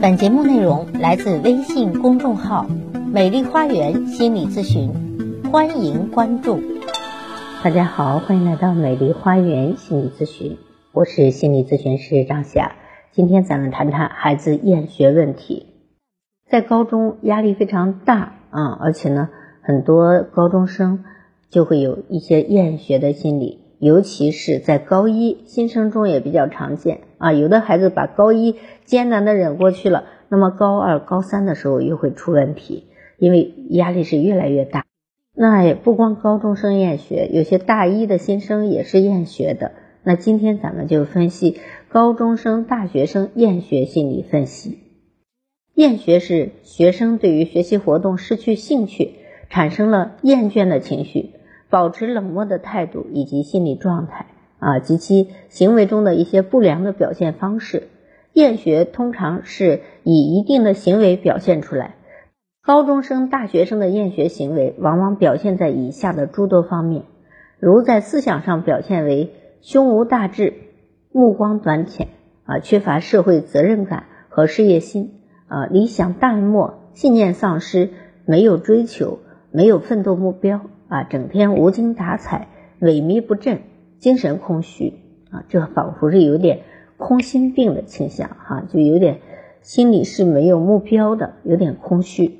本节目内容来自微信公众号“美丽花园心理咨询”，欢迎关注。大家好，欢迎来到美丽花园心理咨询，我是心理咨询师张霞。今天咱们谈谈孩子厌学问题。在高中压力非常大啊，而且呢，很多高中生就会有一些厌学的心理。尤其是在高一新生中也比较常见啊，有的孩子把高一艰难的忍过去了，那么高二、高三的时候又会出问题，因为压力是越来越大。那也不光高中生厌学，有些大一的新生也是厌学的。那今天咱们就分析高中生、大学生厌学心理分析。厌学是学生对于学习活动失去兴趣，产生了厌倦的情绪。保持冷漠的态度以及心理状态啊，及其行为中的一些不良的表现方式。厌学通常是以一定的行为表现出来。高中生、大学生的厌学行为往往表现在以下的诸多方面，如在思想上表现为胸无大志、目光短浅啊，缺乏社会责任感和事业心啊，理想淡漠、信念丧失、没有追求、没有奋斗目标。啊，整天无精打采、萎靡不振、精神空虚啊，这仿佛是有点空心病的倾向哈，就有点心里是没有目标的，有点空虚。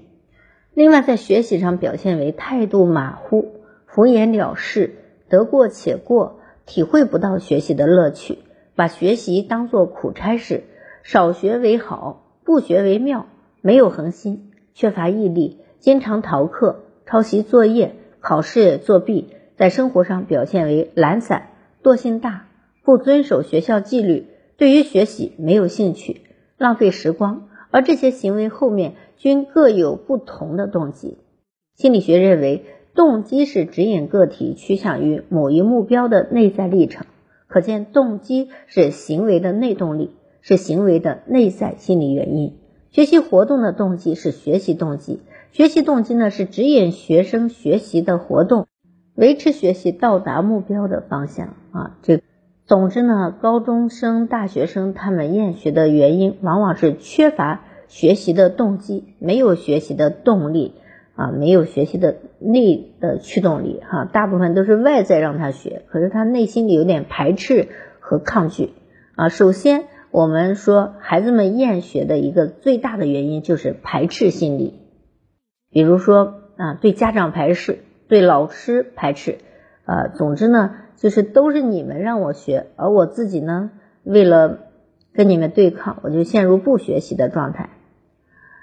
另外，在学习上表现为态度马虎、敷衍了事、得过且过，体会不到学习的乐趣，把学习当做苦差事，少学为好，不学为妙，没有恒心，缺乏毅力，经常逃课、抄袭作业。考试作弊，在生活上表现为懒散、惰性大、不遵守学校纪律，对于学习没有兴趣，浪费时光。而这些行为后面均各有不同的动机。心理学认为，动机是指引个体趋向于某一目标的内在历程。可见，动机是行为的内动力，是行为的内在心理原因。学习活动的动机是学习动机。学习动机呢，是指引学生学习的活动，维持学习到达目标的方向啊。这总之呢，高中生、大学生他们厌学的原因，往往是缺乏学习的动机，没有学习的动力啊，没有学习的内的驱动力哈。大部分都是外在让他学，可是他内心里有点排斥和抗拒啊。首先，我们说孩子们厌学的一个最大的原因就是排斥心理。比如说啊，对家长排斥，对老师排斥，呃，总之呢，就是都是你们让我学，而我自己呢，为了跟你们对抗，我就陷入不学习的状态。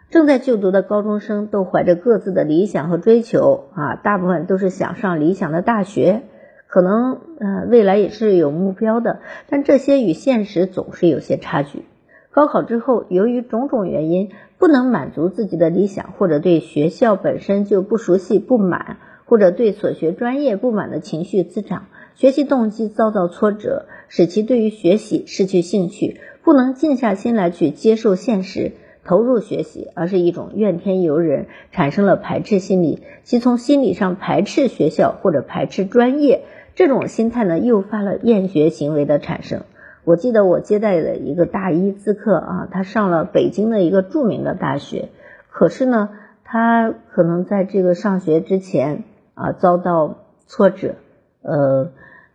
正在就读的高中生都怀着各自的理想和追求啊，大部分都是想上理想的大学，可能呃未来也是有目标的，但这些与现实总是有些差距。高考之后，由于种种原因不能满足自己的理想，或者对学校本身就不熟悉不满，或者对所学专业不满的情绪滋长，学习动机遭到挫折，使其对于学习失去兴趣，不能静下心来去接受现实，投入学习，而是一种怨天尤人，产生了排斥心理，即从心理上排斥学校或者排斥专业，这种心态呢，诱发了厌学行为的产生。我记得我接待的一个大一咨客啊，他上了北京的一个著名的大学，可是呢，他可能在这个上学之前啊遭到挫折，呃，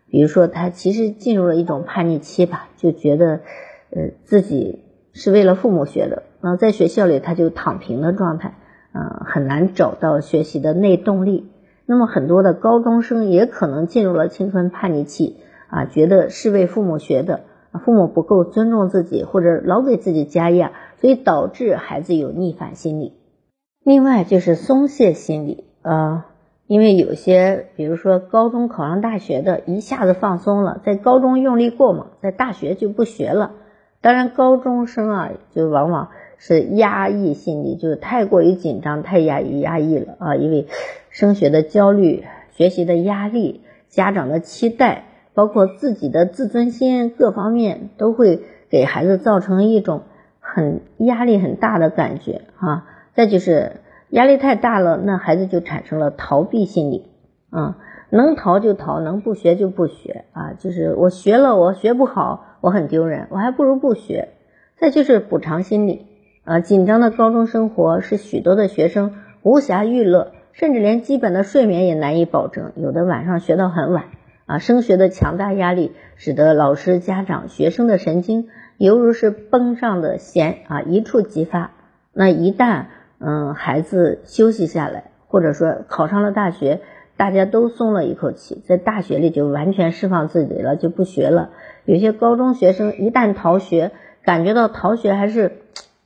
比如说他其实进入了一种叛逆期吧，就觉得呃自己是为了父母学的，然后在学校里他就躺平的状态，啊，很难找到学习的内动力。那么很多的高中生也可能进入了青春叛逆期啊，觉得是为父母学的。父母不够尊重自己，或者老给自己加压，所以导致孩子有逆反心理。另外就是松懈心理，呃，因为有些，比如说高中考上大学的，一下子放松了，在高中用力过猛，在大学就不学了。当然，高中生啊，就往往是压抑心理，就是太过于紧张，太压抑压抑了啊，因为升学的焦虑、学习的压力、家长的期待。包括自己的自尊心各方面都会给孩子造成一种很压力很大的感觉啊。再就是压力太大了，那孩子就产生了逃避心理啊，能逃就逃，能不学就不学啊。就是我学了，我学不好，我很丢人，我还不如不学。再就是补偿心理啊，紧张的高中生活使许多的学生无暇娱乐，甚至连基本的睡眠也难以保证，有的晚上学到很晚。啊，升学的强大压力使得老师、家长、学生的神经犹如是绷上的弦啊，一触即发。那一旦嗯孩子休息下来，或者说考上了大学，大家都松了一口气，在大学里就完全释放自己了，就不学了。有些高中学生一旦逃学，感觉到逃学还是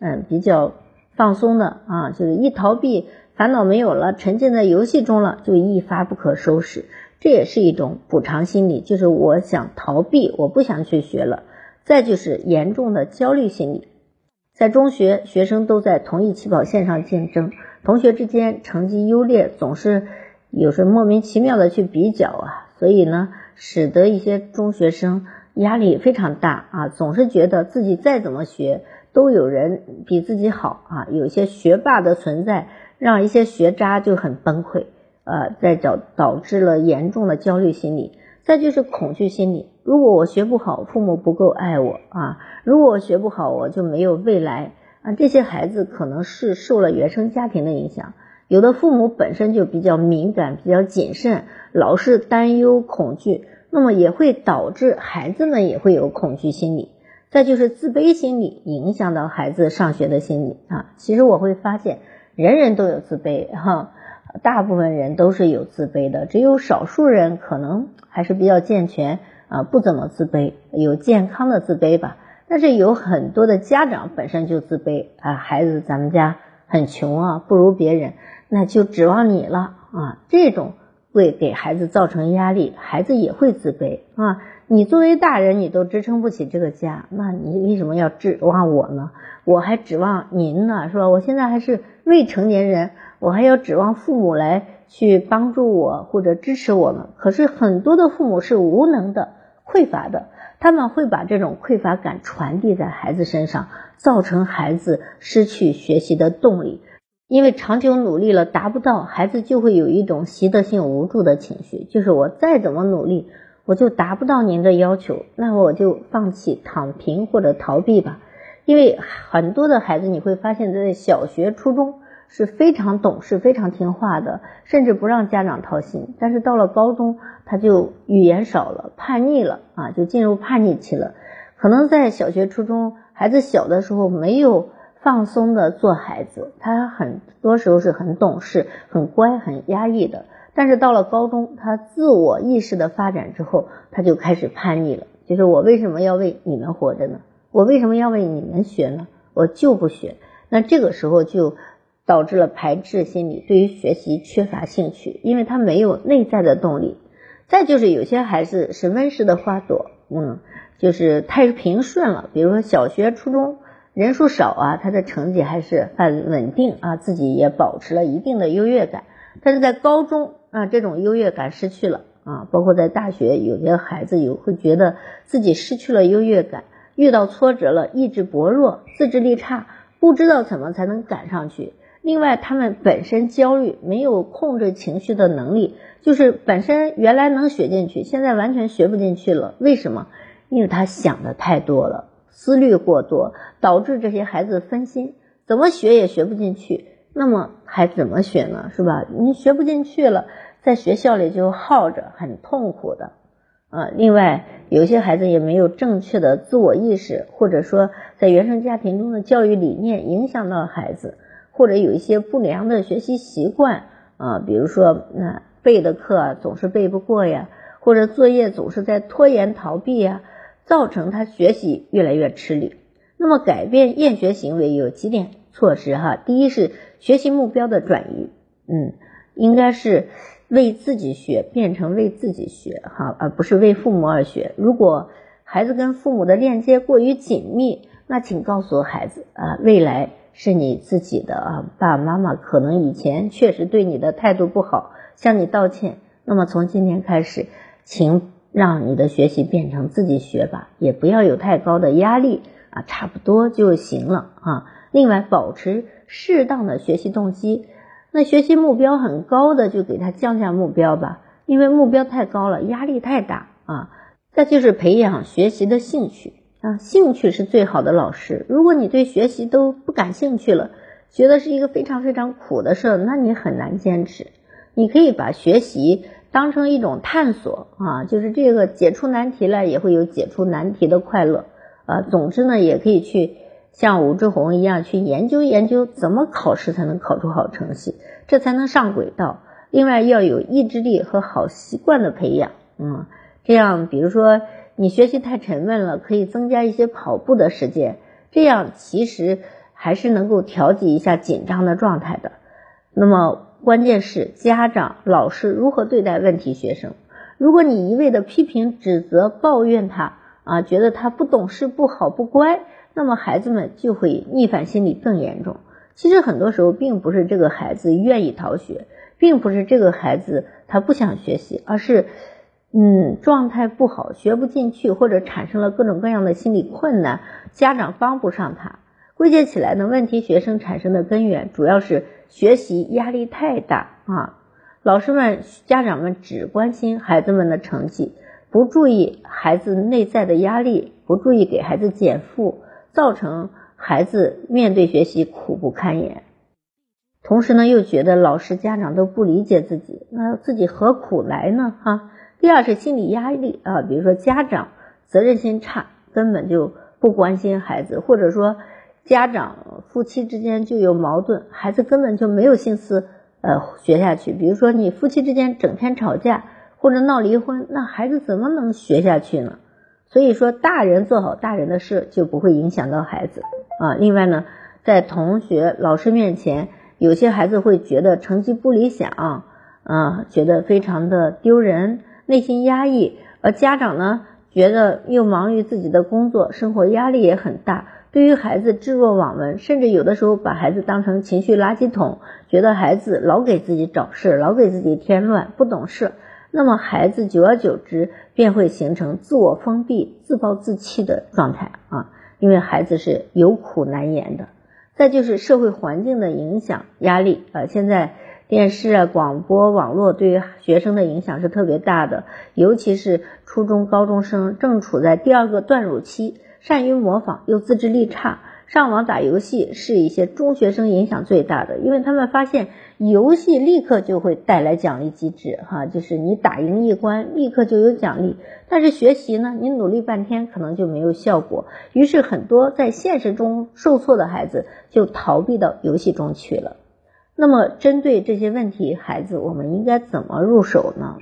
嗯比较放松的啊，就是一逃避，烦恼没有了，沉浸在游戏中了，就一发不可收拾。这也是一种补偿心理，就是我想逃避，我不想去学了。再就是严重的焦虑心理，在中学，学生都在同一起跑线上竞争，同学之间成绩优劣总是有时莫名其妙的去比较啊，所以呢，使得一些中学生压力非常大啊，总是觉得自己再怎么学都有人比自己好啊，有些学霸的存在让一些学渣就很崩溃。呃，在导导致了严重的焦虑心理，再就是恐惧心理。如果我学不好，父母不够爱我啊；如果我学不好，我就没有未来啊。这些孩子可能是受了原生家庭的影响，有的父母本身就比较敏感、比较谨慎，老是担忧、恐惧，那么也会导致孩子们也会有恐惧心理。再就是自卑心理影响到孩子上学的心理啊。其实我会发现，人人都有自卑哈。大部分人都是有自卑的，只有少数人可能还是比较健全啊，不怎么自卑，有健康的自卑吧。但是有很多的家长本身就自卑啊，孩子咱们家很穷啊，不如别人，那就指望你了啊，这种会给孩子造成压力，孩子也会自卑啊。你作为大人，你都支撑不起这个家，那你为什么要指望我呢？我还指望您呢，是吧？我现在还是未成年人。我还要指望父母来去帮助我或者支持我们，可是很多的父母是无能的、匮乏的，他们会把这种匮乏感传递在孩子身上，造成孩子失去学习的动力。因为长久努力了达不到，孩子就会有一种习得性无助的情绪，就是我再怎么努力，我就达不到您的要求，那我就放弃、躺平或者逃避吧。因为很多的孩子你会发现，在小学、初中。是非常懂事、非常听话的，甚至不让家长操心。但是到了高中，他就语言少了，叛逆了啊，就进入叛逆期了。可能在小学、初中，孩子小的时候没有放松的做孩子，他很多时候是很懂事、很乖、很压抑的。但是到了高中，他自我意识的发展之后，他就开始叛逆了。就是我为什么要为你们活着呢？我为什么要为你们学呢？我就不学。那这个时候就。导致了排斥心理，对于学习缺乏兴趣，因为他没有内在的动力。再就是有些孩子是温室的花朵，嗯，就是太平顺了。比如说小学、初中人数少啊，他的成绩还是很稳定啊，自己也保持了一定的优越感。但是在高中啊，这种优越感失去了啊，包括在大学，有些孩子有会觉得自己失去了优越感，遇到挫折了，意志薄弱，自制力差，不知道怎么才能赶上去。另外，他们本身焦虑，没有控制情绪的能力，就是本身原来能学进去，现在完全学不进去了。为什么？因为他想的太多了，思虑过多，导致这些孩子分心，怎么学也学不进去。那么还怎么学呢？是吧？你学不进去了，在学校里就耗着，很痛苦的。啊，另外，有些孩子也没有正确的自我意识，或者说在原生家庭中的教育理念影响到孩子。或者有一些不良的学习习惯啊，比如说那背的课总是背不过呀，或者作业总是在拖延逃避呀，造成他学习越来越吃力。那么改变厌学行为有几点措施哈，第一是学习目标的转移，嗯，应该是为自己学变成为自己学哈，而不是为父母而学。如果孩子跟父母的链接过于紧密，那请告诉孩子啊，未来。是你自己的啊，爸爸妈妈可能以前确实对你的态度不好，向你道歉。那么从今天开始，请让你的学习变成自己学吧，也不要有太高的压力啊，差不多就行了啊。另外，保持适当的学习动机。那学习目标很高的，就给他降下目标吧，因为目标太高了，压力太大啊。再就是培养学习的兴趣。啊，兴趣是最好的老师。如果你对学习都不感兴趣了，觉得是一个非常非常苦的事，那你很难坚持。你可以把学习当成一种探索啊，就是这个解出难题来也会有解出难题的快乐啊。总之呢，也可以去像武志红一样去研究研究怎么考试才能考出好成绩，这才能上轨道。另外要有意志力和好习惯的培养，嗯，这样比如说。你学习太沉闷了，可以增加一些跑步的时间，这样其实还是能够调节一下紧张的状态的。那么关键是家长、老师如何对待问题学生。如果你一味的批评、指责、抱怨他啊，觉得他不懂事、不好、不乖，那么孩子们就会逆反心理更严重。其实很多时候并不是这个孩子愿意逃学，并不是这个孩子他不想学习，而是。嗯，状态不好，学不进去，或者产生了各种各样的心理困难，家长帮不上他。归结起来呢，问题学生产生的根源主要是学习压力太大啊。老师们、家长们只关心孩子们的成绩，不注意孩子内在的压力，不注意给孩子减负，造成孩子面对学习苦不堪言。同时呢，又觉得老师、家长都不理解自己，那自己何苦来呢？哈。第二是心理压力啊，比如说家长责任心差，根本就不关心孩子，或者说家长夫妻之间就有矛盾，孩子根本就没有心思呃学下去。比如说你夫妻之间整天吵架或者闹离婚，那孩子怎么能学下去呢？所以说大人做好大人的事，就不会影响到孩子啊。另外呢，在同学、老师面前，有些孩子会觉得成绩不理想啊，觉得非常的丢人。内心压抑，而家长呢，觉得又忙于自己的工作，生活压力也很大，对于孩子置若罔闻，甚至有的时候把孩子当成情绪垃圾桶，觉得孩子老给自己找事，老给自己添乱，不懂事。那么孩子久而久之便会形成自我封闭、自暴自弃的状态啊，因为孩子是有苦难言的。再就是社会环境的影响、压力啊，现在。电视啊、广播、网络对于学生的影响是特别大的，尤其是初中高中生正处在第二个断乳期，善于模仿又自制力差，上网打游戏是一些中学生影响最大的，因为他们发现游戏立刻就会带来奖励机制，哈，就是你打赢一关立刻就有奖励，但是学习呢，你努力半天可能就没有效果，于是很多在现实中受挫的孩子就逃避到游戏中去了。那么，针对这些问题，孩子我们应该怎么入手呢？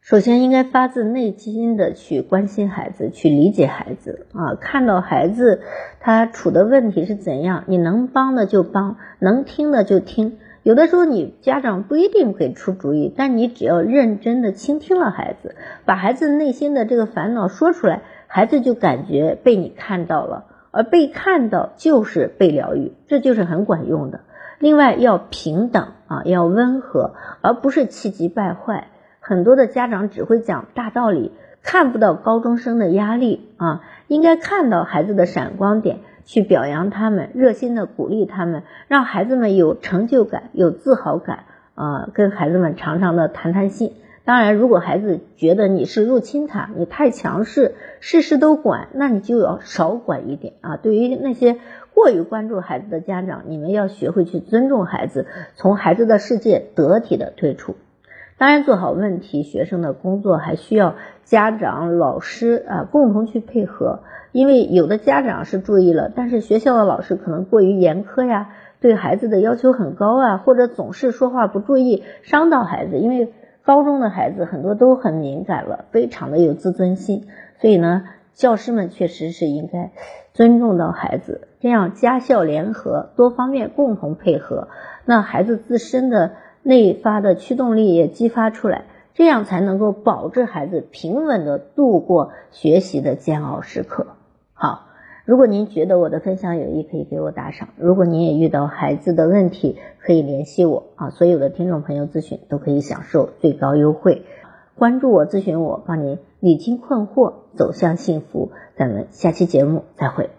首先，应该发自内心的去关心孩子，去理解孩子啊。看到孩子他处的问题是怎样，你能帮的就帮，能听的就听。有的时候，你家长不一定给出主意，但你只要认真的倾听了孩子，把孩子内心的这个烦恼说出来，孩子就感觉被你看到了，而被看到就是被疗愈，这就是很管用的。另外要平等啊，要温和，而不是气急败坏。很多的家长只会讲大道理，看不到高中生的压力啊。应该看到孩子的闪光点，去表扬他们，热心的鼓励他们，让孩子们有成就感、有自豪感啊。跟孩子们常常的谈谈心。当然，如果孩子觉得你是入侵他，你太强势，事事都管，那你就要少管一点啊。对于那些。过于关注孩子的家长，你们要学会去尊重孩子，从孩子的世界得体的退出。当然，做好问题学生的工作，还需要家长、老师啊共同去配合。因为有的家长是注意了，但是学校的老师可能过于严苛呀，对孩子的要求很高啊，或者总是说话不注意，伤到孩子。因为高中的孩子很多都很敏感了，非常的有自尊心，所以呢。教师们确实是应该尊重到孩子，这样家校联合，多方面共同配合，那孩子自身的内发的驱动力也激发出来，这样才能够保证孩子平稳的度过学习的煎熬时刻。如果您觉得我的分享有益，可以给我打赏；如果您也遇到孩子的问题，可以联系我啊。所有的听众朋友咨询都可以享受最高优惠。关注我，咨询我，帮您理清困惑，走向幸福。咱们下期节目再会。